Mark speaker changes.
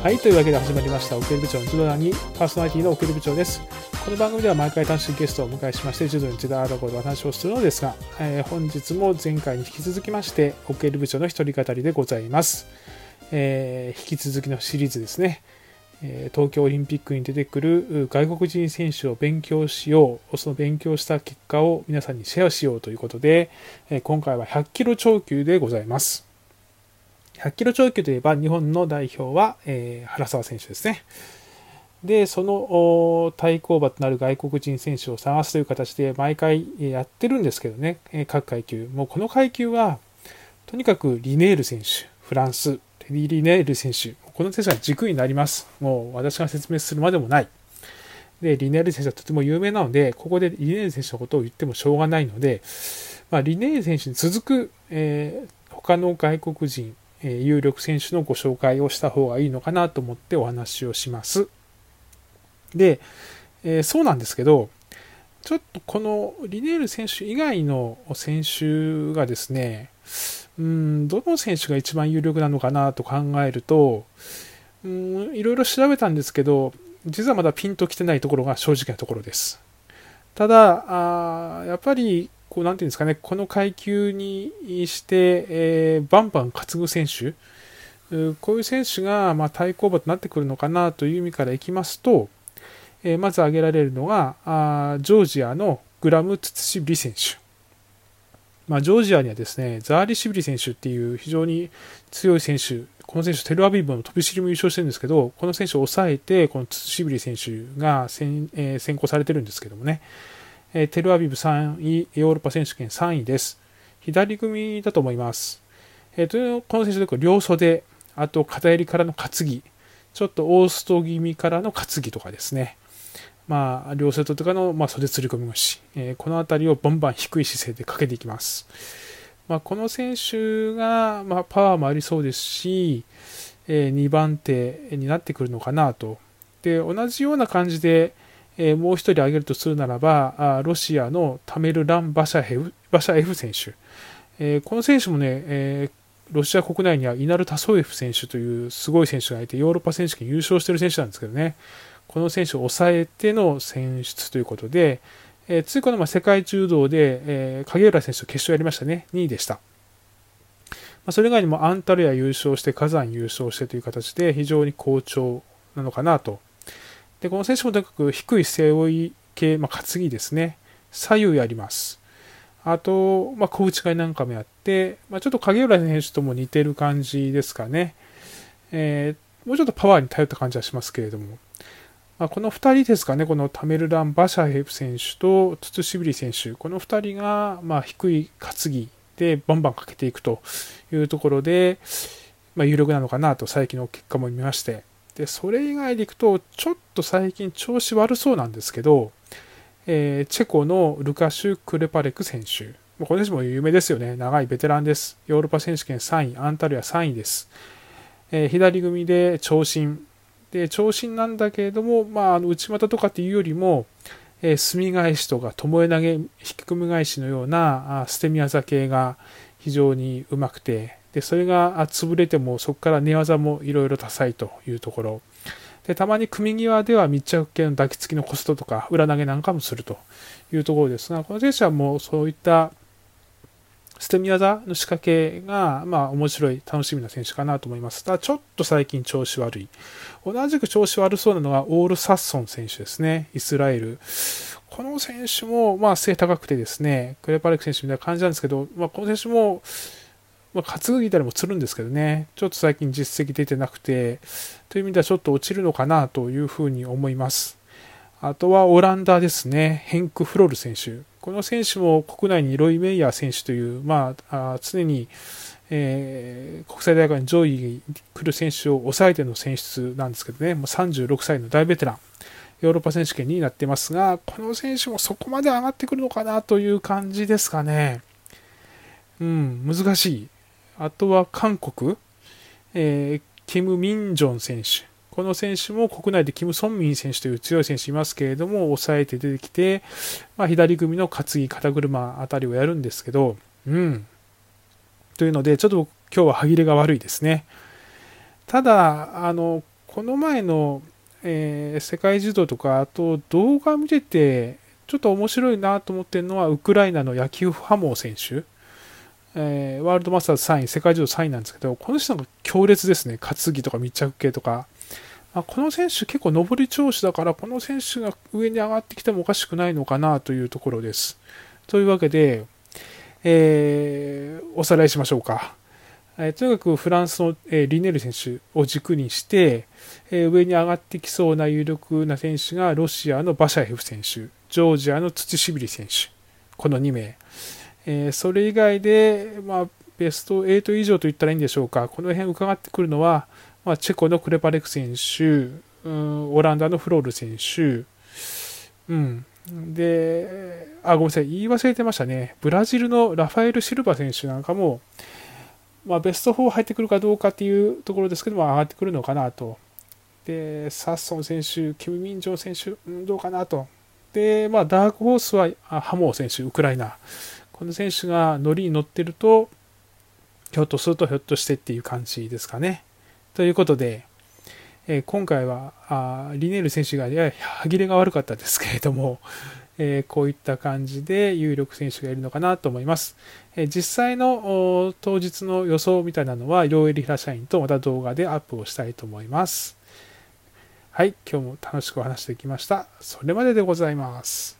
Speaker 1: はい、というわけで始まりました、オケル部長の柔道にパーソナリティのオケル部長です。この番組では毎回単身ゲストをお迎えしまして、柔道についてあることお話をするのですが、えー、本日も前回に引き続きまして、オケル部長の一人語りでございます。えー、引き続きのシリーズですね。え東京オリンピックに出てくる外国人選手を勉強しよう、その勉強した結果を皆さんにシェアしようということで、え今回は100キロ超級でございます。100キロ超級といえば日本の代表は、えー、原沢選手ですね。で、その対抗馬となる外国人選手を探すという形で毎回やってるんですけどね、各階級。もうこの階級は、とにかくリネール選手、フランス、テリー・リネール選手、この選手は軸になります。もう私が説明するまでもない。で、リネール選手はとても有名なので、ここでリネール選手のことを言ってもしょうがないので、まあ、リネール選手に続く、えー、他の外国人、え、有力選手のご紹介をした方がいいのかなと思ってお話をします。で、えー、そうなんですけど、ちょっとこのリネール選手以外の選手がですね、うん、どの選手が一番有力なのかなと考えると、うん、いろいろ調べたんですけど、実はまだピンときてないところが正直なところです。ただ、あやっぱり、こう、なんていうんですかね、この階級にして、えー、バンバン担ぐ選手、こういう選手が、まあ、対抗馬となってくるのかなという意味からいきますと、えー、まず挙げられるのが、あジョージアのグラム・ツツシビリ選手。まあ、ジョージアにはですね、ザーリシビリ選手っていう非常に強い選手、この選手、テルアビブの飛び知りも優勝してるんですけど、この選手を抑えて、このツツシビリ選手が先,、えー、先行されてるんですけどもね、えー、テルアビブ3位、ヨーロッパ選手権3位です。左組だと思います。えー、とこの選手で両袖、あと片襟からの担ぎ、ちょっとオースト気味からの担ぎとかですね。まあ、両セットとかの、まあ、袖釣り込み腰、えー、この辺りをバンバン低い姿勢でかけていきます。まあ、この選手が、まあ、パワーもありそうですし、えー、2番手になってくるのかなと。で、同じような感じで、えー、もう1人挙げるとするならば、あロシアのタメルラン・バシャヘフバシャエフ選手。えー、この選手もね、えロシア国内にはイナル・タソエフ選手というすごい選手がいて、ヨーロッパ選手権優勝している選手なんですけどね。この選手を抑えての選出ということで、えー、ついこの世界柔道で、えー、影浦選手と決勝やりましたね。2位でした。まあ、それ以外にもアンタルヤ優勝して、火山優勝してという形で非常に好調なのかなと。で、この選手もとにかく低い背負い系、まあ、担ぎですね。左右やります。あと、まあ、小内刈りなんかもやって、まあ、ちょっと影浦選手とも似てる感じですかね。えー、もうちょっとパワーに頼った感じはしますけれども。まあ、この2人ですかね、このタメルラン・バシャヘフ選手とツツシビリ選手、この2人が、まあ、低い担ぎでバンバンかけていくというところで、まあ、有力なのかなと最近の結果も見まして、でそれ以外でいくと、ちょっと最近調子悪そうなんですけど、えー、チェコのルカシュ・クレパレク選手、この選手も有名ですよね、長いベテランです。ヨーロッパ選手権3位、アンタルヤ3位です。えー、左組で長身、で、長身なんだけれども、まあ、あの内股とかっていうよりも、えー、隅返しとか、巴投げ、引き込み返しのような、あ捨て身技系が非常にうまくて、で、それが潰れても、そこから寝技もいろいろ多彩というところ。で、たまに組み際では密着系の抱きつきのコストとか、裏投げなんかもするというところですが、この選手はもうそういった捨て身技の仕掛けが、まあ、面白い、楽しみな選手かなと思います。ただ、ちょっと最近調子悪い。同じく調子悪そうなのが、オール・サッソン選手ですね。イスラエル。この選手も、まあ、背高くてですね、クレパレク選手みたいな感じなんですけど、まあ、この選手も、まあ、担ぐぎたりもするんですけどね、ちょっと最近実績出てなくて、という意味ではちょっと落ちるのかなというふうに思います。あとはオランダですね、ヘンク・フロル選手。この選手も国内にロイ・メイヤー選手という、まあ、あ常に、えー、国際大会に上位に来る選手を抑えての選出なんですけどね、もう36歳の大ベテラン、ヨーロッパ選手権になってますが、この選手もそこまで上がってくるのかなという感じですかね。うん、難しい。あとは韓国、えー、キム・ミンジョン選手。この選手も国内でキム・ソンミン選手という強い選手いますけれども、抑えて出てきて、まあ、左組の担ぎ、肩車あたりをやるんですけど、うん。というので、ちょっと今日は歯切れが悪いですね。ただ、あの、この前の、えー、世界柔道とか、あと動画見てて、ちょっと面白いなと思ってるのは、ウクライナの野球ハモー選手。えー、ワールドマスターズ3位、世界柔道3位なんですけど、この人が強烈ですね。担ぎとか密着系とか。あこの選手結構上り調子だから、この選手が上に上がってきてもおかしくないのかなというところです。というわけで、えー、おさらいしましょうか。えー、とにかくフランスの、えー、リネル選手を軸にして、え上に上がってきそうな有力な選手がロシアのバシャエフ選手、ジョージアの土しびり選手、この2名。えそれ以外で、まあ、ベスト8以上と言ったらいいんでしょうか。この辺伺ってくるのは、まあ、チェコのクレパレク選手、うん、オランダのフロール選手、うん。で、あ、ごめんなさい、言い忘れてましたね。ブラジルのラファエル・シルバ選手なんかも、まあ、ベスト4入ってくるかどうかっていうところですけども、上がってくるのかなと。で、サッソン選手、キム・ミンジョン選手、どうかなと。で、まあ、ダークホースはハモー選手、ウクライナ。この選手が乗りに乗ってると、ひょっとするとひょっとしてっていう感じですかね。ということで、えー、今回はあリネール選手がやや歯切れが悪かったですけれども、えー、こういった感じで有力選手がいるのかなと思います。えー、実際の当日の予想みたいなのは、両襟平社員とまた動画でアップをしたいと思います。はい、今日も楽しくお話しできました。それまででございます。